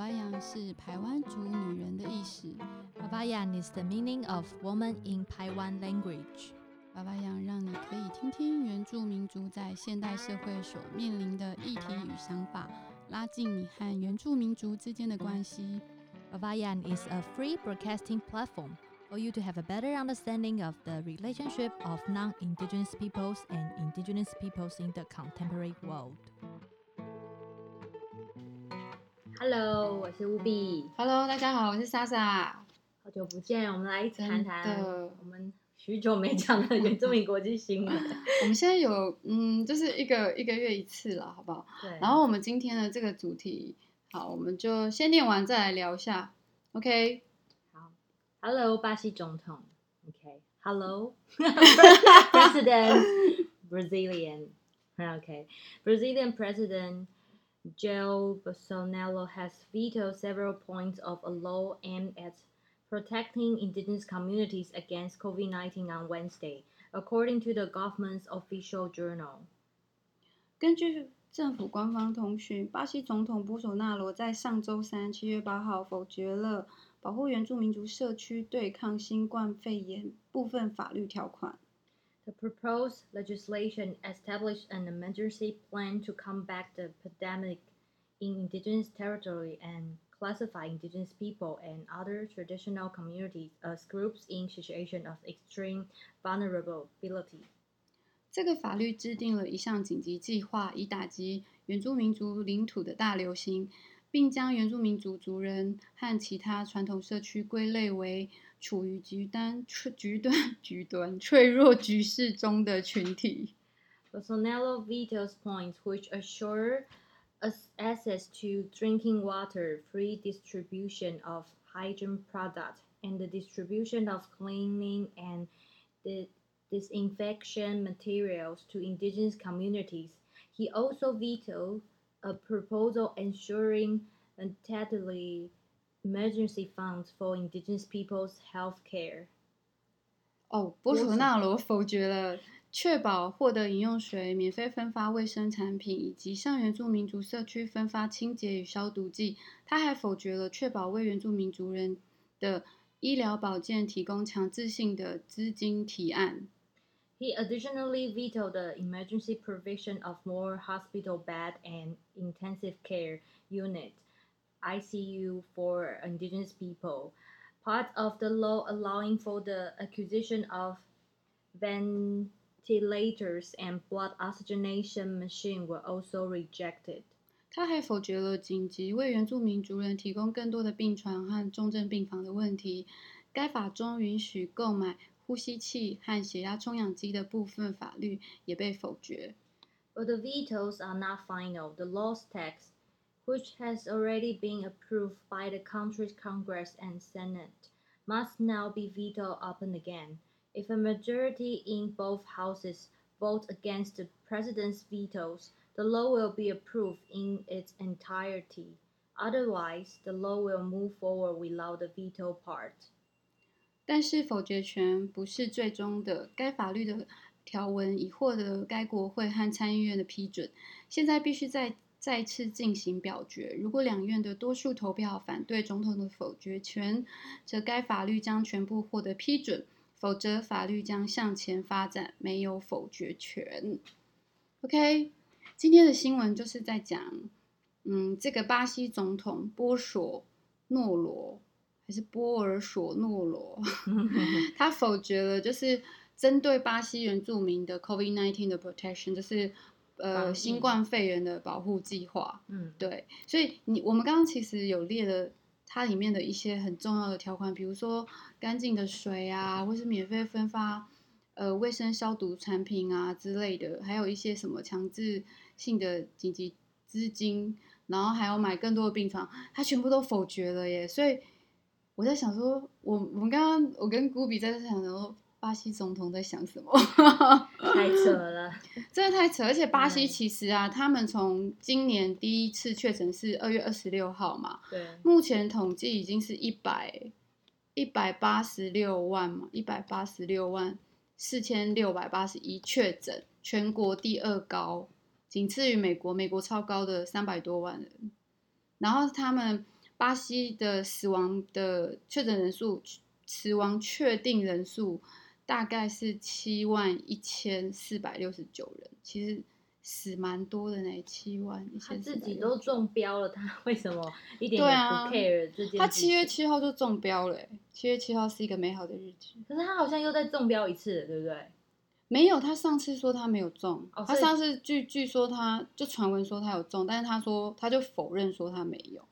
巴扬是台湾族女人的意思。 Babayan is the meaning of woman in Taiwan language. 巴巴扬让你可以听听原住民族在现代社会所面临的议题与想法，拉近你和原住民族之间的关系。 Babayan is a free broadcasting platform for you to have a better understanding of the relationship of non-indigenous peoples and indigenous peoples in the contemporary world. Hello，我是乌比，Hello，大家好，我是莎莎。好久不见，我们来谈谈真的。我们许久没讲的原住民国际新闻。我们现在有嗯，就是一个一个月一次了，好不好？对，然后我们今天的这个主题，好，我们就先念完再来聊一下。OK，好，Hello，巴西总统，OK，Hello，President Brazilian，OK，Brazilian President Jair Bolsonaro has vetoed several points of a law aimed at protecting indigenous communities against COVID-19 on Wednesday, according to the government's official journal. 根据政府官方通讯，巴西总统波索纳罗在上周三七月八号否决了保护原住民族社区对抗新冠肺炎部分法律条款。 The proposed legislation established an emergency plan to combat the pandemic in indigenous territory and classify indigenous people and other traditional communities as groups in situation of extreme vulnerability. 这个法律制定了一项紧急计划，以打击原住民族领土的大流行，并将原住民族族人和其他传统社区归类为 处于极端、脆极端、极端脆弱局势中的群体。 Bolsonaro vetoes points which assure us access to drinking water, free distribution of hygiene products, and the distribution of cleaning and the disinfection materials to indigenous communities. He also vetoed a proposal ensuring entirely emergency funds for indigenous people's health care. 哦，波索纳罗否决了确保获得饮用水、免费分发卫生产品以及向原住民族社区分发清洁与消毒剂。他还否决了确保为原住民族人的医疗保健提供强制性的资金提案。 He additionally vetoed the emergency provision of more hospital bed and intensive care unit ICU for indigenous people. Part of the law allowing for the acquisition of ventilators and blood oxygenation machine were also rejected. 他还否决了紧急为原住民族人提供更多的病床和重症病房的问题。该法中允许购买呼吸器和血压充氧机的部分法律也被否决。 But the vetoes are not final. The law's text, which has already been approved by the country's Congress and Senate, must now be vetoed up and again. If a majority in both houses vote against the president's vetoes, the law will be approved in its entirety. Otherwise, the law will move forward without the veto part. 但是否决权不是最终的，该法律的条文已获得该国会和参议院的批准，现在必须再 再次进行表决。如果两院的多数投票反对总统的否决权，则该法律将全部获得批准；否则，法律将向前发展，没有否决权。OK，今天的新闻就是在讲，嗯，这个巴西总统波索诺罗。还是波尔索诺罗，他否决了就是针对巴西原住民的 COVID-19 的 protection，就是呃新冠肺炎的保护计划。嗯，对，所以你我们刚刚其实有列了它里面的一些很重要的条款，比如说干净的水啊，或是免费分发呃卫生消毒产品啊之类的，还有一些什么强制性的紧急资金，然后还有买更多的病床，他全部都否决了耶。所以我在想说，我我们刚刚我跟古比在想说，巴西总统在想什么？太扯了。真的太扯，而且巴西其实啊，他们从今年第一次确诊是二月二十六号嘛，对，目前统计已经是一百一百八十六万嘛，一百八十六万四千六百八十一确诊，全国第二高，仅次于美国，美国超高的三百多万人。然后他们巴西的死亡的确诊人数，死亡确定人数大概是七万一千四百六十九人，其实死蛮多的呢，七万一他千自己都中标了，他为什么一点对也啊不 care 这件事情？他七月七号就中标了欸，七月七号是一个美好的日子。可是他好像又在中标一次，对不对？没有，他上次说他没有中，哦他上次据据说他就传闻说他有中，但是他说他就否认说他没有。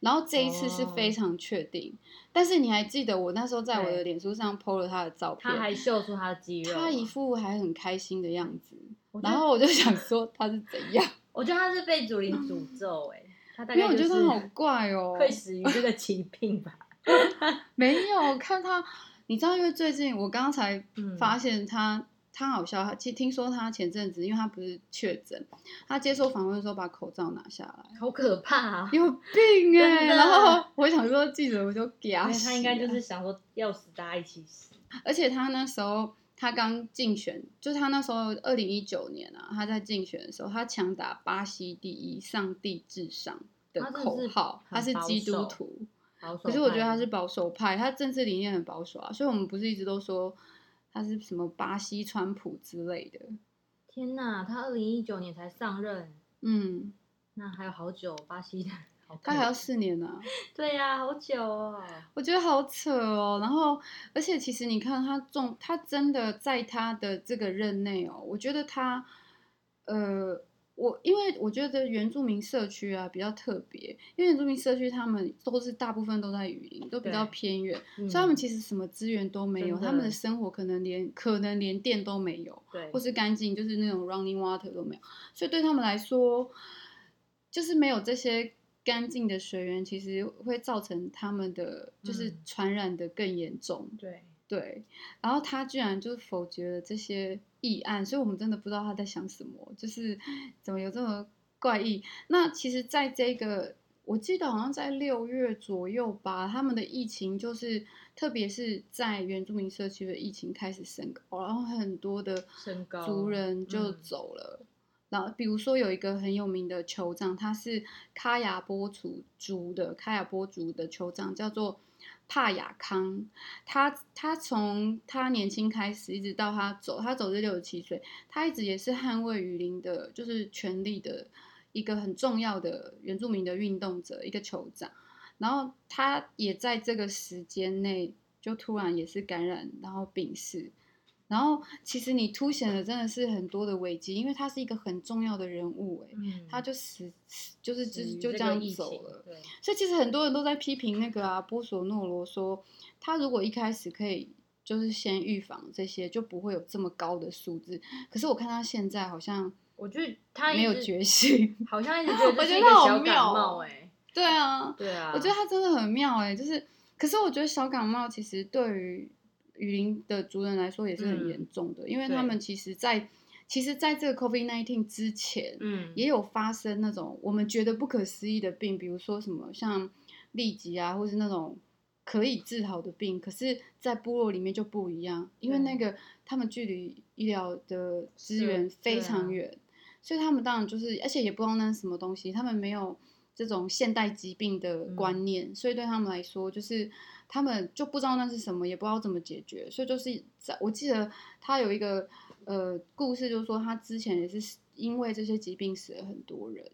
然后这一次是非哦。常确定，但是你还记得我那时候在我的对。脸书上 PO 了他的照片，他还秀出他的肌肉，他一副还很开心的样子，然后我就想说他是怎样，我觉得他是被祖灵诅咒哎、他大因为我觉得他好怪哦，会死于这个疾病吧。没有看他，你知道，因为最近我刚才嗯。发现他，他好笑，他其实听说他前阵子，因为他不是确诊，他接受访问的时候把口罩拿下来，好可怕啊！有病哎、然后我想说记者我就给他他应该就是想说要死大家一起死。而且他那时候他刚竞选，就是他那时候二零一九年啊，他在竞选的时候，他强打巴西第一，上帝至上的口号，他是基督徒。可是我觉得他是保守派，他政治理念很保守啊，所以我们不是一直都说他是什么巴西川普之类的。天哪，他二零一九年才上任，嗯，那还有好久，巴西的他还要四年呢、对呀、好久哦。我觉得好扯哦。然后，而且其实你看他中，他真的在他的这个任内哦，我觉得他，呃，我因为我觉得原住民社区啊比较特别，因为原住民社区他们都是大部分都在雨林，都比较偏远，嗯所以他们其实什么资源都没有，他们的生活可能连可能连电都没有。对或是干净，就是那种 running water 都没有，所以对他们来说，就是没有这些干净的水源，其实会造成他们的就是嗯传染的更严重。对，对，然后他居然就是否决了这些议案，所以我们真的不知道他在想什么，就是怎么有这么怪异。那其实，在这个我记得好像在六月左右吧，他们的疫情就是，特别是在原住民社区的疫情开始升高，然后很多的族人就嗯走了。然后，比如说有一个很有名的酋长，他是卡亚波族族的卡亚波族的酋长，叫做帕雅康。他他从他年轻开始，一直到他走，他走是六十七岁，他一直也是捍卫雨林的，就是权利的一个很重要的原住民的运动者，一个酋长。然后他也在这个时间内，就突然也是感染，然后病逝。然后其实你凸显的真的是很多的危机，因为他是一个很重要的人物，哎、嗯，他就死，死就是就死于就这样走了。对，所以其实很多人都在批评那个啊波索诺罗说，他如果一开始可以就是先预防这些，就不会有这么高的数字。可是我看他现在好像我觉得他没有决心。好像一直觉得 我这是一个觉得他好小感冒哎、对啊，对啊，我觉得他真的很妙哎、就是，可是我觉得小感冒其实对于雨林的族人来说也是很嗯严重的，因为他们其实在其实在这个 COVID nineteen 之前，嗯也有发生那种我们觉得不可思议的病，比如说什么像痢疾啊，或是那种可以治好的病，可是，在部落里面就不一样，因为那个他们距离医疗的资源非常远，所以他们当然就是，而且也不知道那是什么东西，他们没有这种现代疾病的嗯。观念，所以对他们来说，就是他们就不知道那是什么，也不知道怎么解决，所以就是在我记得他有一个呃故事，就是说他之前也是因为这些疾病死了很多人，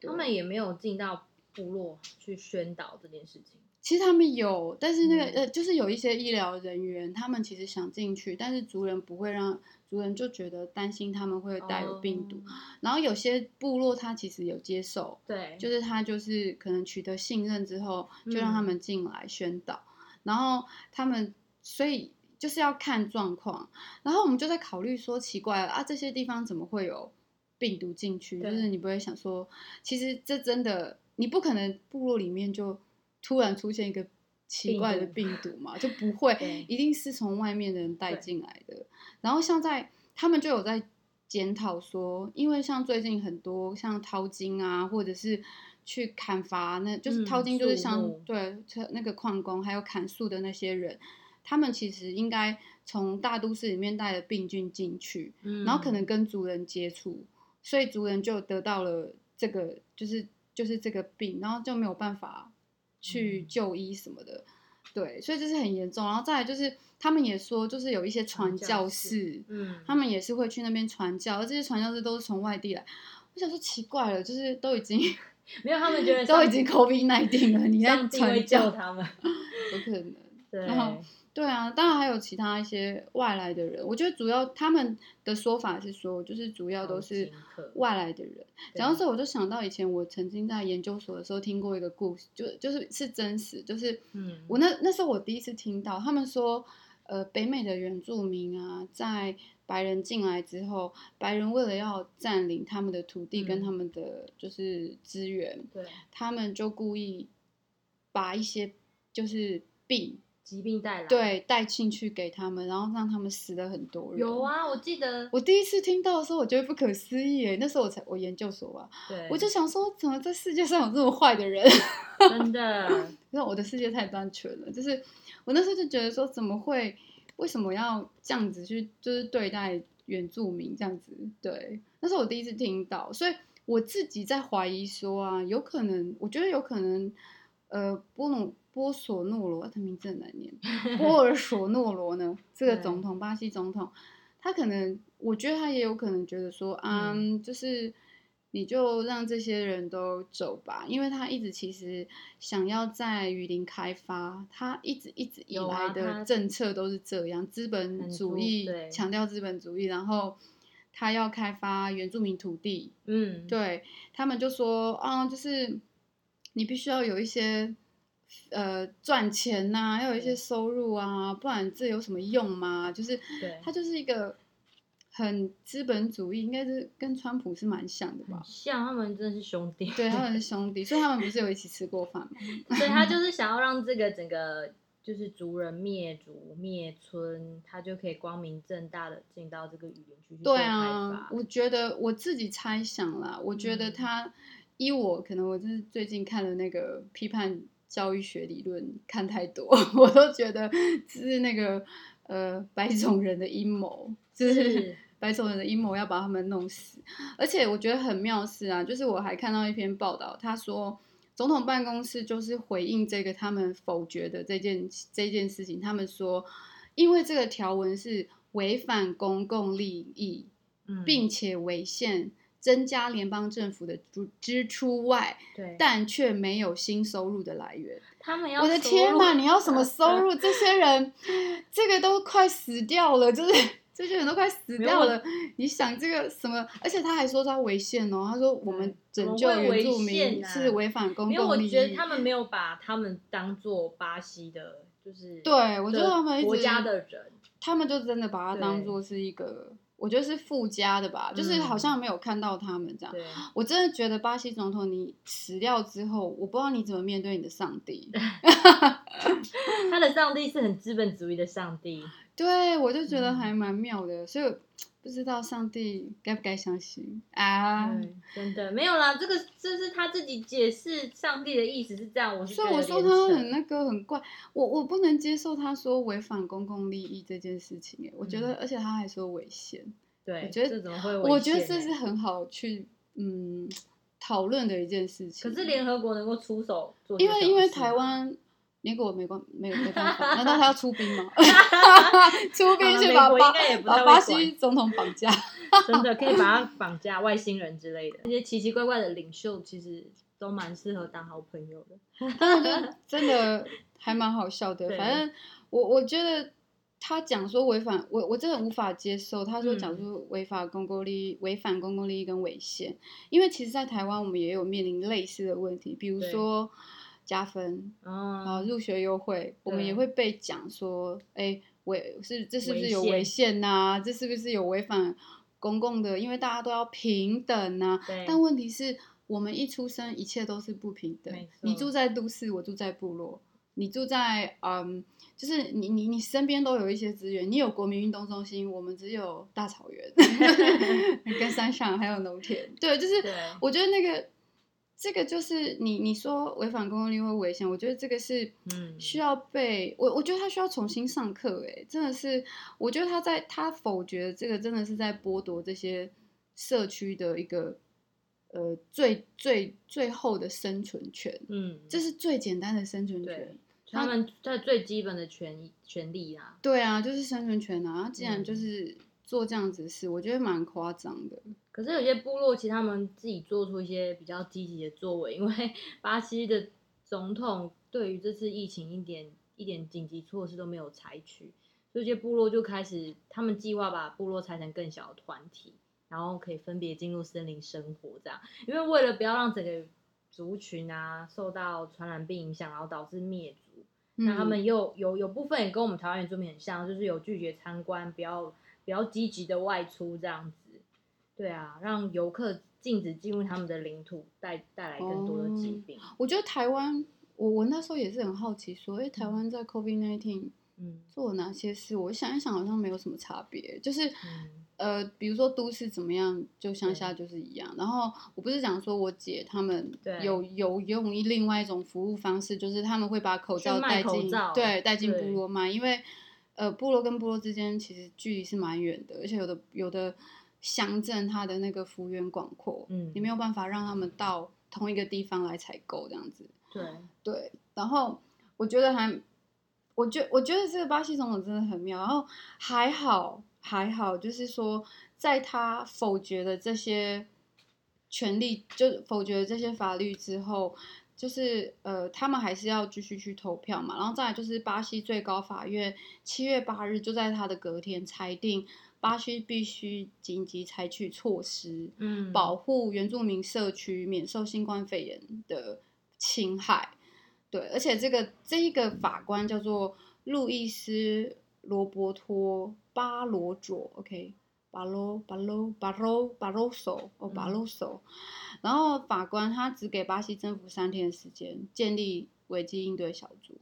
他们也没有进到部落去宣导这件事情。其实他们有，但是那个、嗯。呃，就是有一些医疗人员，他们其实想进去，但是族人不会让族人就觉得担心他们会带有病毒，哦。然后有些部落他其实有接受，对，就是他就是可能取得信任之后，就让他嗯。们进来宣导，然后他们所以就是要看状况，然后我们就在考虑说，奇怪了啊，这些地方怎么会有病毒进去？就是你不会想说，其实这真的你不可能部落里面就突然出现一个。奇怪的病病毒嘛，就不会，一定是从外面的人带对进来的。然后像在他们就有在检讨说，因为像最近很多像淘金啊，或者是去砍伐，那就是嗯淘金就是像、对那个矿工还有砍树的那些人，他们其实应该从大都市里面带了病菌进去，嗯然后可能跟族人接触，所以族人就得到了这个就是就是这个病，然后就没有办法。去嗯就医什么的。对，所以这是很严重。然后再来就是他们也说，就是有一些传传教教士士，嗯，他们也是会去那边传教，而这些传教士都是从外地来。我想说奇怪了，就是都已经没有，他们觉得 都已经 COVID 1 9了，你在上帝会救传教，他们。有可能。对，然后对啊，当然还有其他一些外来的人，我觉得主要他们的说法是说，就是主要都是外来的人。对讲到这，我就想到以前我曾经在研究所的时候听过一个故事，就就是是真实，就是嗯我那那时候我第一次听到他们说，呃，北美的原住民啊，在白人进来之后，白人为了要占领他们的土地跟嗯他们的就是资源，对他们就故意把一些就是病疾病带来。，对带进去给他们，然后让他们死了很多人。有，啊，我记得，我第一次听到的时候，我觉得不可思议耶。那时候我才我研究所啊，对，我就想说，怎么这世界上有这么坏的人？真的，那我的世界太单纯了，就是我那时候就觉得说，怎么会，为什么要这样子去，就是对待原住民这样子？对，那是我第一次听到，所以我自己在怀疑说啊，有可能，我觉得有可能，呃，波努波索诺罗，他的名字很难念，波尔索诺罗呢，这个对总统，巴西总统，他可能，我觉得他也有可能觉得说，啊，嗯就是你就让这些人都走吧，因为他一直其实想要在雨林开发，他一直一直以来的政策都是这样，资本主义对强调资本主义，然后他要开发原住民土地，嗯，对他们就说啊，就是你必须要有一些呃赚钱呐、要有一些收入啊，不然这有什么用嘛？就是对。他就是一个很资本主义，应该是跟川普是蛮像的吧？像他们真的是兄弟。对，他们是 兄弟，所以他们不是有一起吃过饭吗？所以他就是想要让这个整个就是族人灭族灭村，他就可以光明正大的进到这个语言区去对啊，我觉得我自己猜想啦，我觉得嗯他依我可能我就是最近看了那个批判教育学理论看太多，我都觉得这是那个呃白种人的阴谋，就是是白种人的阴谋要把他们弄死。而且我觉得很妙是啊，就是我还看到一篇报道，他说。总统办公室就是回应这个他们否决的这件这件事情，他们说，因为这个条文是违反公共利益，嗯并且违宪，增加联邦政府的支支出外，对，但却没有新收入的来源。他们要我的天呐，你要什么收入？这些人，这个都快死掉了，就是这些人都快死掉了。你想这个什么？而且他还说他违宪哦，他说我们拯救原住民是违反公共利益。觉得他们没有把他们当做巴西的，就是对我觉得他们国家的人，他们就真的把它当做是一个，我觉得是附加的吧，就是好嗯像没有看到他们这样。对，我真的觉得巴西总统你死掉之后，我不知道你怎么面对你的上帝。他的上帝是很资本主义的上帝，对，我就觉得嗯还蛮妙的，所以不知道上帝该不该相信啊。对，真的没有啦，这个这是他自己解释上帝的意思是这样，我是所以我说他很那个很怪，我我不能接受他说违反公共利益这件事情，哎，我觉得，嗯而且他还说违宪，对，我觉得这怎么会？我觉得这是。很好去嗯讨论的一件事情。可是联合国能够出手做因为因为台湾联国没关没有没办法，难道他要出兵吗？出兵去把把巴西总统绑架？真的可以把他绑架外星人之类的，那些奇奇怪怪的领袖其实都蛮适合当好朋友的。但我觉得真的还蛮好笑的。反正我我觉得他讲说违反我我真的无法接受。他说嗯讲说违反公共利益、违反公共利益跟违宪，因为其实，在台湾我们也有面临类似的问题，比如对说加分然后，入学优惠，我们也会被讲说，哎，违是这是不是有违宪宪呐、这是不是有违反公共的？因为大家都要平等呐、对，但问题是我们一出生，一切都是不平等没。你住在都市，我住在部落；你住在嗯，就是你你你身边都有一些资源。你有国民运动中心，我们只有大草原 跟山上，还有农田。对，就是我觉得那个这个就是你你说违反公共利益会危险，我觉得这个是嗯需要被我我觉得他需要重新上课。哎，真的是，我觉得他在他否决这个真的是在剥夺这些社区的一个呃最最最后的生存权，嗯，这是最简单的生存对权。他们在最基本的权益权利啊。对啊，就是生存权啊！既然嗯就是做这样子的事，我觉得蛮夸张的。可是有些部落其实他们自己做出一些比较积极的作为，因为 巴西的总统对于这次疫情一点一点紧急措施都没有采取，所以这些部落就开始他们计划把部落拆成更小的团体，然后可以分别进入森林生活这样，因为为了不要让整个族群啊受到传染病影响，然后导致灭族。那他嗯们又有有部分也跟我们台湾原住民很像，就是有拒绝参观，比较比较积极的外出这样子。对啊，让游客禁止进入他们的领土，带带来更多的疾病。我觉得台湾，我我那时候也是很好奇，说，哎，台湾在 COVID nineteen 嗯做哪些事？我想一想，好像没有什么差别，就是。嗯呃，比如说都市怎么样，就乡下就是一样。然后我不是讲说我姐他们有有用一另外一种服务方式，就是他们会把口罩带进对带进部落卖，因为呃部落跟部落之间其实距离是蛮远的，而且有的有的乡镇它的那个幅员广阔，嗯你没有办法让他们到同一个地方来采购这样子。对，对，然后我觉得还，我觉我觉得这个巴西总统真的很妙，然后还好还好，就是说在他否决了这些权利，就否决了这些法律之后，就是呃，他们还是要继续去投票嘛，然后再来就是巴西最高法院七月八日就在他的隔天裁定，巴西必须紧急采取措施，嗯保护原住民社区免受新冠肺炎的侵害。对，而且这个这一个法官叫做路易斯罗伯托巴罗佐，OK，巴罗巴罗巴罗巴罗索哦巴罗索，然后法官他只给巴西政府三天的时间建立危机应对小组。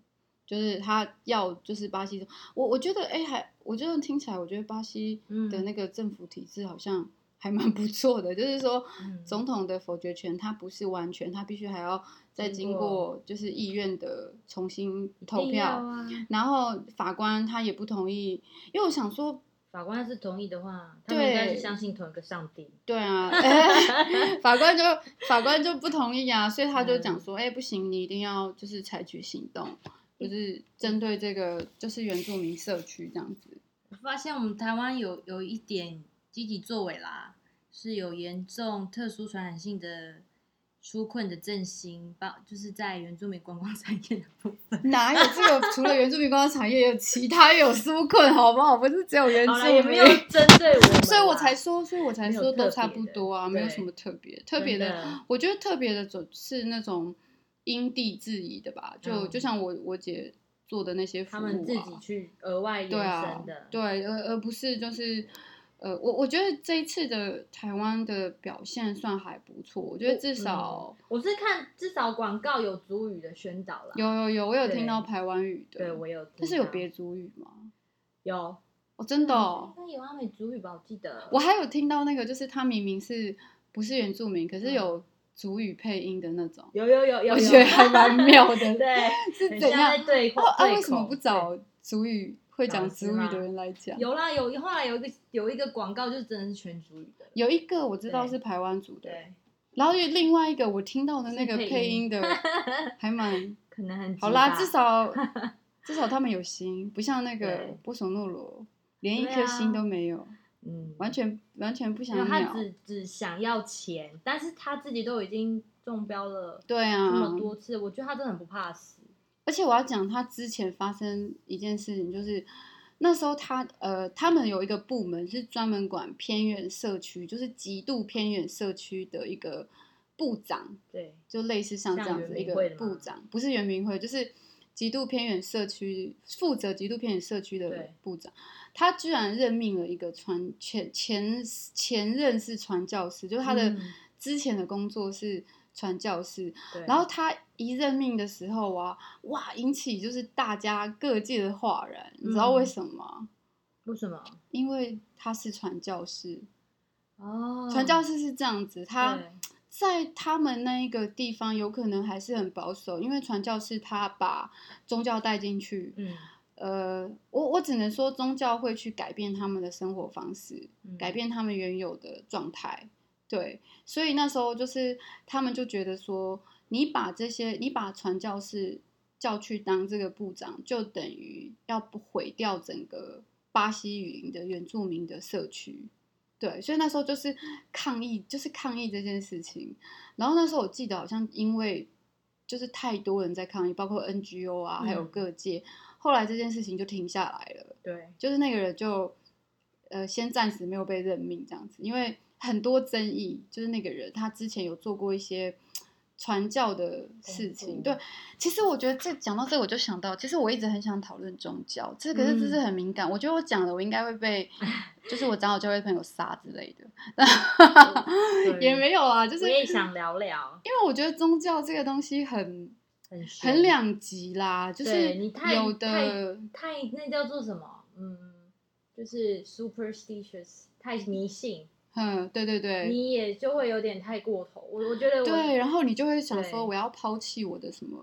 就是他要，就是巴西，我我觉得，哎、还我觉得听起来，我觉得巴西的嗯那个政府体制好像还蛮不错的。就是说，嗯总统的否决权他不是完全，他必须还要再经经过过就是意愿的重新投票，啊然后法官他也不同意，因为我想说，法官要是同意的话，他们应该是相信同一个上帝。对啊，法官就法官就不同意啊，所以他就讲嗯说，哎、不行，你一定要就是采取行动，就是针对这个就是原住民社区这样子。我发现我们台湾有有一点积极作为啦，是有严重特殊传染性的纾困的振兴，包就是在原住民观光产业的部分。哪有这个？除了原住民观光产业，有其他有纾困，好不好？不是只有原住，民，也没有针对我所以我才说，所以我才说都差不多啊，没有什么特别。特别的的，我觉得特别的总是那种因地制宜的吧，就、嗯就像我我姐做的那些服务、啊，他们自己去额外延对啊伸的，，对，而而不是就是。呃，我我觉得这一次的台湾的表现算还不错，我觉得至少、我是看至少广告有族语的宣导啦，有有有，我有听到台湾语的，对我有但是有别族语吗？有哦，真的、哦，应该有阿美族语吧？我记得我还有听到那个，就是他明明是不是原住民，可是嗯有族语配音的那种，有有有有，我有觉得还蛮妙的。对，是怎样很像在？对啊为什么不找族语会讲讲师吗族语的人来讲？有啦，有后来有一个有一个广告，就是真的是全族语的。有一个我知道是台湾族的，对，然后有另外一个我听到的那个配音的 还蛮可能很好啦，至少 至少他们有心，不像那个波索诺罗连一颗心啊都没有，嗯，完全完全不想没有他。只只想要钱，但是他自己都已经中标了对啊，这么多次，我觉得他真的很不怕死。而且我要讲，他之前发生一件事情，就是那时候他呃，他们有一个部门是专门管偏远社区，就是极度偏远社区的一个部长，对，就类似像这样子一个部长，不是原民会，就是极度偏远社区负责极度偏远社区的部长，他居然任命了一个传前前前任是传教士，就是他的嗯。之前的工作是传教士，然后他一任命的时候啊，哇，引起就是大家各界的哗然，你知道为嗯什么吗？为什么？因为他是传教士，哦，传教士是这样子，他在他们那一个地方有可能还是很保守，因为传教士他把宗教带进去，嗯，呃，我我只能说宗教会去改变他们的生活方式，嗯改变他们原有的状态。对，所以那时候就是他们就觉得说，你把这些，你把传教士叫去当这个部长，就等于要不毁掉整个巴西语林的原住民的社区。对，所以那时候就是抗议，就是抗议这件事情。然后那时候我记得好像因为就是太多人在抗议，包括 NGO 啊，还有嗯各界，后来这件事情就停下来了。对，就是那个人就呃先暂时没有被任命这样子，因为很多争议，就是那个人他之前有做过一些传教的事情。对，其实我觉得这讲到这，我就想到，其实我一直很想讨论宗教，这可是这是嗯很敏感，我觉得我讲了，我应该会被 就是我长老教会朋友杀之类的，对也没有啊，就是我也想聊聊，因为我觉得宗教这个东西很。很很两极啦，就是对你太有的太那叫做什么？嗯，就是 superstitious，太迷信，嗯，对对对，你也就会有点太过头。我我觉得我对，然后你就会想说，我要抛弃我的什么？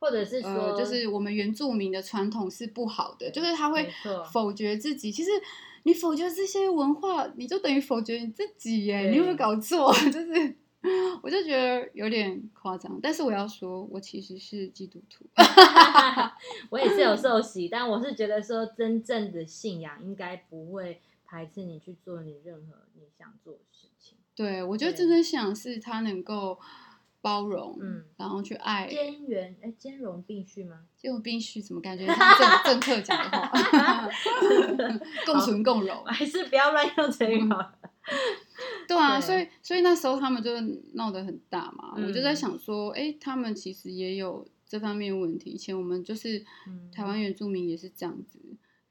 或者是说，呃，就是我们原住民的传统是不好的，就是他会否决自己。其实你否决这些文化，你就等于否决你自己耶！你有没有搞错？就是，我就觉得有点夸张。但是我要说，我其实是基督徒。我也是有受洗，但我是觉得说，真正的信仰应该不会排斥你去做你任何你想做的事情。对，我觉得真正信仰是他能够包容，嗯然后去爱。兼容，哎，兼容并蓄吗？兼容并蓄怎么感觉像政 政客讲的话，共存共荣。还是不要乱用这个好了。对啊，对所以所以那时候他们就闹得很大嘛，嗯我就在想说，哎，他们其实也有这方面问题。以前我们就是嗯台湾原住民也是这样子，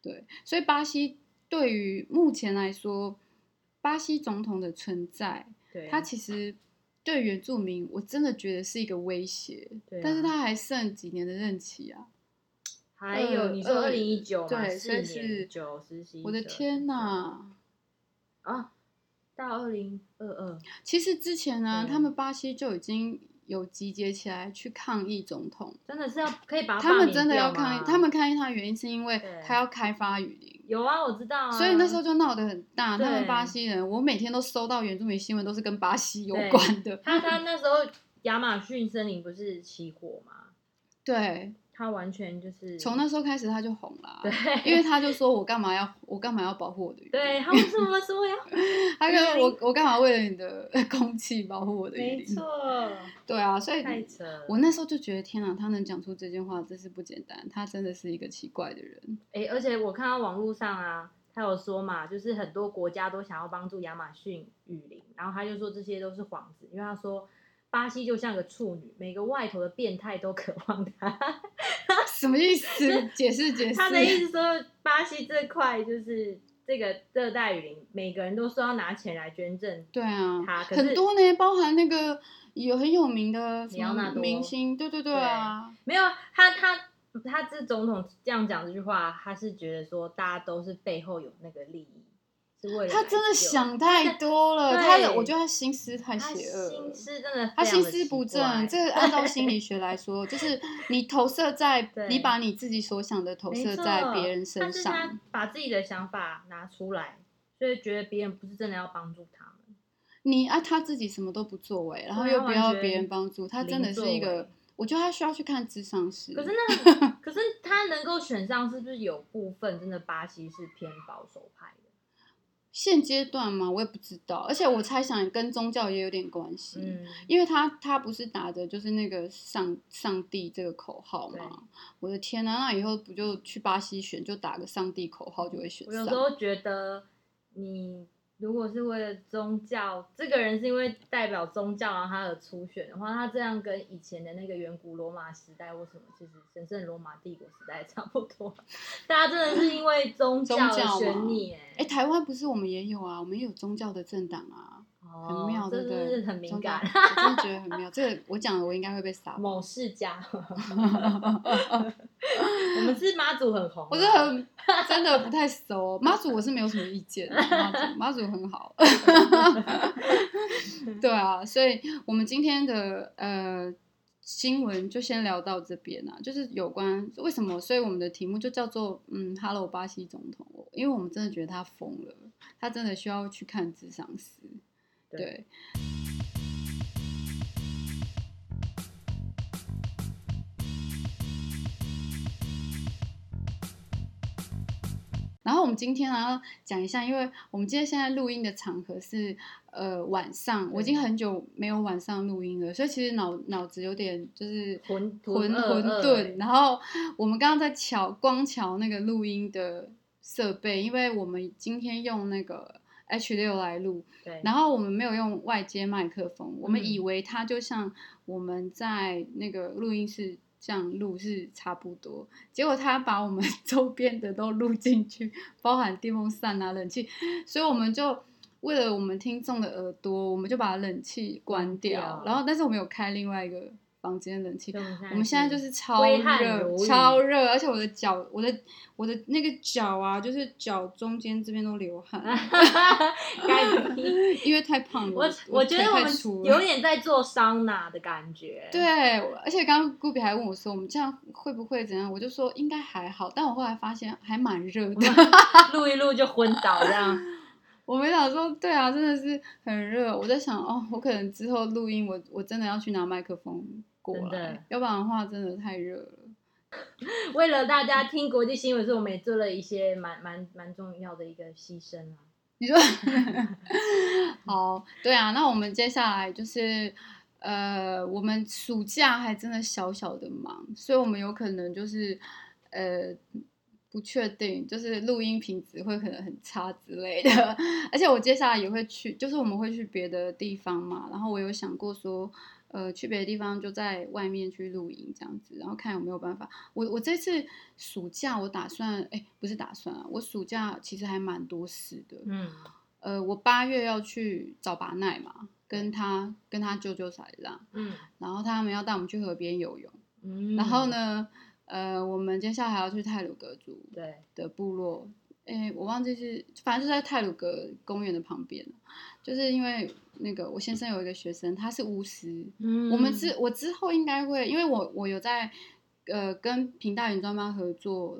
对，所以巴西对于目前来说，巴西总统的存在，对，他其实对原住民，我真的觉得是一个威胁。对啊但是他还剩几年的任期啊！还有你说二零一九嘛，对所以四九我的天哪！啊，到二零二二，其实之前呢，对他们巴西就已经有集结起来去抗议总统。真的是要可以把他们真的要抗议，他们抗议他的原因是因为他要开发雨林，有啊，我知道啊，所以那时候就闹得很大。他们巴西人，我每天都收到原住民新闻，都是跟巴西有关的。他他那时候亚马逊森林不是起火吗？对，他完全就是从那时候开始他就红了啊，对，因为他就说我干嘛要我干嘛要保护我的雨林？对 他为什么说要？他跟我我干嘛为了你的 空气保护我的鱼没？错，对啊，所以。我那时候就觉得天啊，他能讲出这句话真是不简单，他真的是一个奇怪的人。哎、而且我看到网络上啊，他有说嘛，就是很多国家都想要帮助亚马逊雨林，然后他就说这些都是幌子，因为他说巴西就像个处女，每个外头的变态都渴望她。什么意思？解 释解释。他的意思说，巴西这块就是这个热带雨林，每个人都说要拿钱来捐赠。对啊他，很多呢，包含那个有很有名的什么里奥纳多明星，对对对啊，没有他他他这总统这样讲这句话，他是觉得说大家都是背后有那个利益，是为了他真的想太 多了，他的我觉得他心思太邪恶了心。思真的他心思不正，这个按照心理学来说，就是你投射在 你把你自己所想的投射在别人身但是他上，把自己的想法拿出来，所以觉得别人不是真的要帮助他们。你啊他自己什么都不作为，然后又不要别人帮助，他真的是一个，我觉得他需要去看智商师。可是那 可是他能够选上，是不是有部分真的巴西是偏保守派的？现阶段嘛，我也不知道，而且我猜想跟宗教也有点关系。嗯，因为他他不是打的就是那个上上帝这个口号嘛？我的天呐，那以后不就去巴西选，就打个上帝口号就会选上？我有时候觉得你。如果是为了宗教，这个人是因为代表宗教然后他而出选的话，他这样跟以前的那个远古罗马时代或什么，其实神圣罗马帝国时代差不多。大家真的是因为宗教选你，哎、欸，台湾不是我们也有啊？我们也有宗教的政党啊，很哦妙，对这不对？是很敏感。我真的觉得很妙。这个我讲了，我应该会被 杀。某世家，我们是妈祖很红啊，我是很真的不太熟，妈祖我是没有什么意见的，妈祖妈祖很好。对啊，所以我们今天的呃新闻就先聊到这边啊，就是有关为什么，所以我们的题目就叫做嗯，Hello 巴西总统，因为我们真的觉得他疯了，他真的需要去看智商师，对对。然后我们今天呢要讲一下，因为我们今天现在录音的场合是呃晚上，我已经很久没有晚上录音了，所以其实脑脑子有点就是混混混沌。欸然后我们刚刚在瞧光瞧那个录音的设备，因为我们今天用那个 H 六来录，对，然后我们没有用外接麦克风，我们嗯。以为它就像我们在那个录音室这样录是差不多，结果他把我们 周边的都录进去，包含电风扇啊、冷气，所以我们就为了我们听众的耳朵，我们就把冷气，关掉。然后但是我们有开另外一个房间冷气。我们现在就是超热超热，而且我的脚，我的我的那个脚啊，就是脚中间这边都流汗，该因为太胖了，我我觉得我们有点在做桑拿的感觉。对，而且刚刚 Gubi 还问我说，我们这样会不会怎样？我就说应该还好，但我后来发现还蛮热的。录一录就昏倒这样。我没想说，对啊，真的是很热。我在想，哦，我可能之后录音，我我真的要去拿麦克风过真的来，要不然的话真的太热了。为了大家听国际新闻，所以我们也做了一些蛮蛮蛮重要的一个牺牲啊。你说 好，对啊，那我们接下来就是，呃，我们暑假还真的小小的忙，所以我们有可能就是，呃，不确定，就是录音品质会可能很差之类的。而且我接下来也会去，就是我们会去别的地方嘛，然后我有想过说。呃，去别的地方就在外面去露营这样子，然后看有没有办法。我我这次暑假我打算，哎，不是打算啊，我暑假其实还蛮多事的。嗯，呃，我八月要去找巴奈嘛，跟他跟他舅舅才浪，嗯然后他们要带我们去河边游泳，嗯，然后？呢，呃，我们接下来还要去泰鲁格族对，的部落，哎，我忘记是，反正就在泰鲁格公园的旁边就是因为那个我先生有一个学生，他是巫师，嗯我们之我之后应该会，因为我我有在呃跟平大原专班合作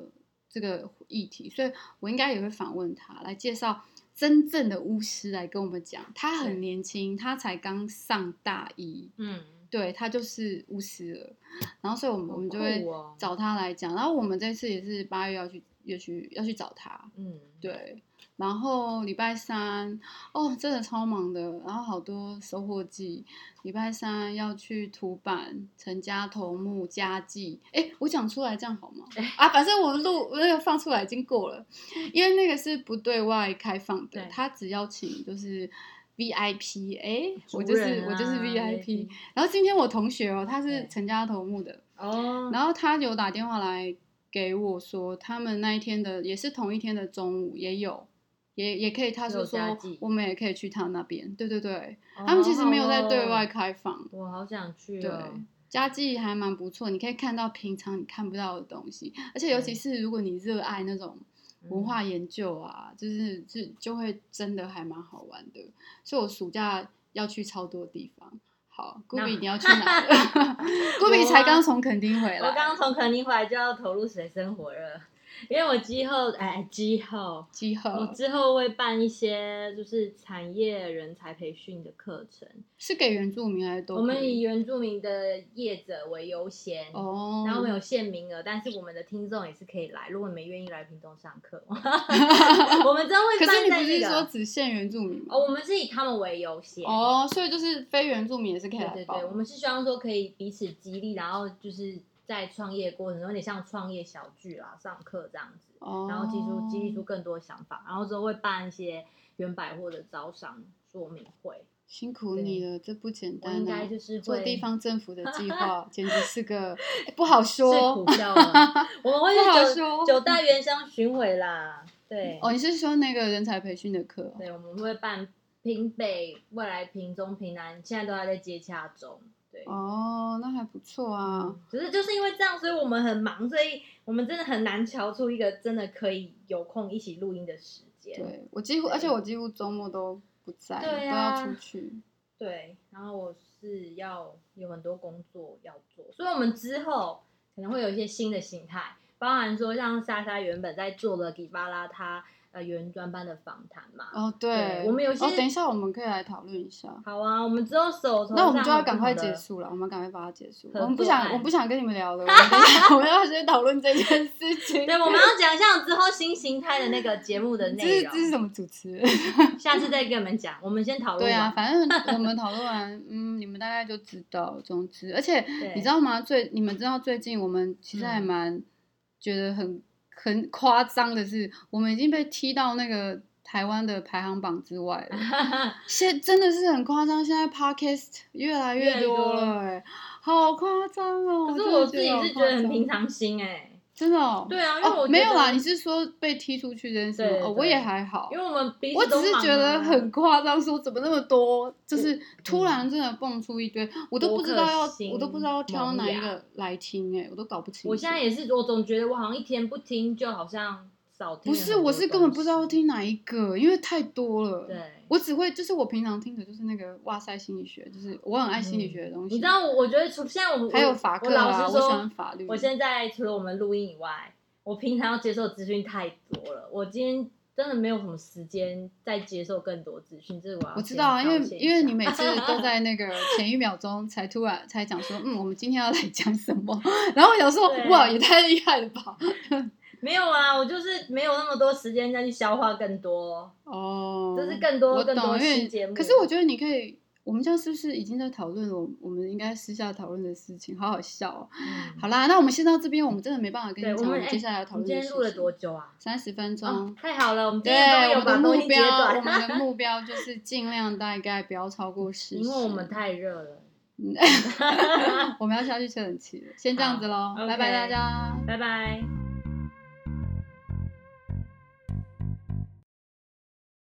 这个议题，所以我应该也会访问他来介绍真正的巫师来跟我们讲。他很年轻，他才刚上大一，嗯，对他就是巫师了。然后所以我们好我们就会找他来讲。然后我们这次也是八月要去要去要去找他，嗯，对。然后礼拜三哦，真的超忙的，然后好多收获季。礼拜三要去土板、陈家头目、家祭。哎，我讲出来这样好吗？啊，反正我们录那个放出来已经过了，因为那个是不对外开放的，他只邀请就是 VIP。哎，我就是、人我就是啊 VIP。然后今天我同学哦，他是对陈家头目的，哦，然后他有打电话来给我说，他们那一天的也是同一天的中午也有，也也可以，他有是说我们也可以去他那边。对对对，哦他们其实没有在对外开放。我好想去对哦。，家祭还蛮不错，你可以看到平常你看不到的东西，而且尤其是如果你热爱那种文嗯化研究啊，就是就就会真的还蛮好玩的。所以我暑假要去超多地方。好那，Gubi 你要 去哪了？Gubi 才刚从垦丁回来，我刚从垦丁回来就要投入水生活了，因为我之后哎之后之后我之后会办一些就是产业人才培训的课程，是给原住民还是都？我们以原住民的业者为优先。哦，然后我们有限名额，但是我们的听众也是可以来。如果你们愿意来屏东上课，我们真会可是你不是说只限原住民吗？哦，我们是以他们为优先。哦，所以就是非原住民也是可以来报。对对对，我们是希望说可以彼此激励，然后就是在创业过程中有点像创业小聚啦，上课这样子，哦，然后激出激励出更多想法，然后之后会办一些原百货的招商说明会。辛苦你了，这不简单、啊。应该就是做地方政府的计划，简直是个、哎不好说苦说。笑了，我们会去九九大原乡巡回啦。对，哦，你是说那个人才培训的课、哦？对，我们会办平北、未来平中、平南，现在都还在接洽中。对，哦，那还不错啊。只是就是因为这样，所以我们很忙，所以我们真的很难瞧出一个真的可以有空一起录音的时间。对我几乎，而且我几乎周末都不在，对都啊要出去。对，然后我是要有很多工作要做，所以我们之后可能会有一些新的形态，包含说像莎莎原本在做的迪巴拉，她呃原专班的访谈嘛。哦，对我们有些哦，等一下我们可以来讨论一下。好啊，我们之后手头那我们就要赶快结束了，我们赶快把它结束。我们不想，我不想跟你们聊了，我们要先讨论这件事情。对，我们要讲一下之后新形态的那个节目的这内容是这，是什么主持人？下次再跟你们讲。我们先讨论对啊，反正我们讨论完，嗯，你们大概就知道。总之，而且你知道吗？最你们知道最近我们其实还嗯蛮觉得很很夸张的是，我们已经被踢到那个台湾的排行榜之外了。现真的是很夸张，现在 podcast 越来越多哎，好夸张哦！可是我自己是觉得很平常心哎、真的哦。对啊，因为我哦，没有啦，你是说被踢出去这件事吗？对哦，我也还好，因为我们彼此我只是觉得啊很夸张，说怎么那么多，就是嗯突然真的蹦出一堆，我都不知道要我都不知道要挑哪一个来听，哎，我都搞不清。我现在也是，我总觉得我好像一天不听，就好像少听不是，我是根本不知道要。听哪一个，因为太多了。对，我只会就是我平常听的就是那个哇塞心理学，就是我很爱心理学的东西。你知道我，我觉得除现在我们还有我法克啊，我老实我喜欢说，法律。我现在除了我们录音以外，我平常要接受资讯太多了，我今天真的没有什么时间再接受更多资讯，这是我要我知道啊，因为因为你每次 都在那个前一秒钟才突然才讲说，嗯，我们今天要来讲什么，然后我想说，对哇，也太厉害了吧！没有啊，我就是没有那么多时间再去消化更多，哦，就是更多我更多新节目。可是我觉得你可以，我们这样是不是已经在讨论我我们应该私下讨论的事情？好好笑哦。嗯好啦，那我们先到这边，我们真的没办法跟对，你讲我们接下来要讨论的事情。今天录了多久啊？三十分钟。哦，太好了，我们今对，天终于有把目标，我们的目 标就是尽量大概不要超过十。因为我们太热了。我们要下去吹冷气了，先这样子喽，好拜拜大家。拜拜。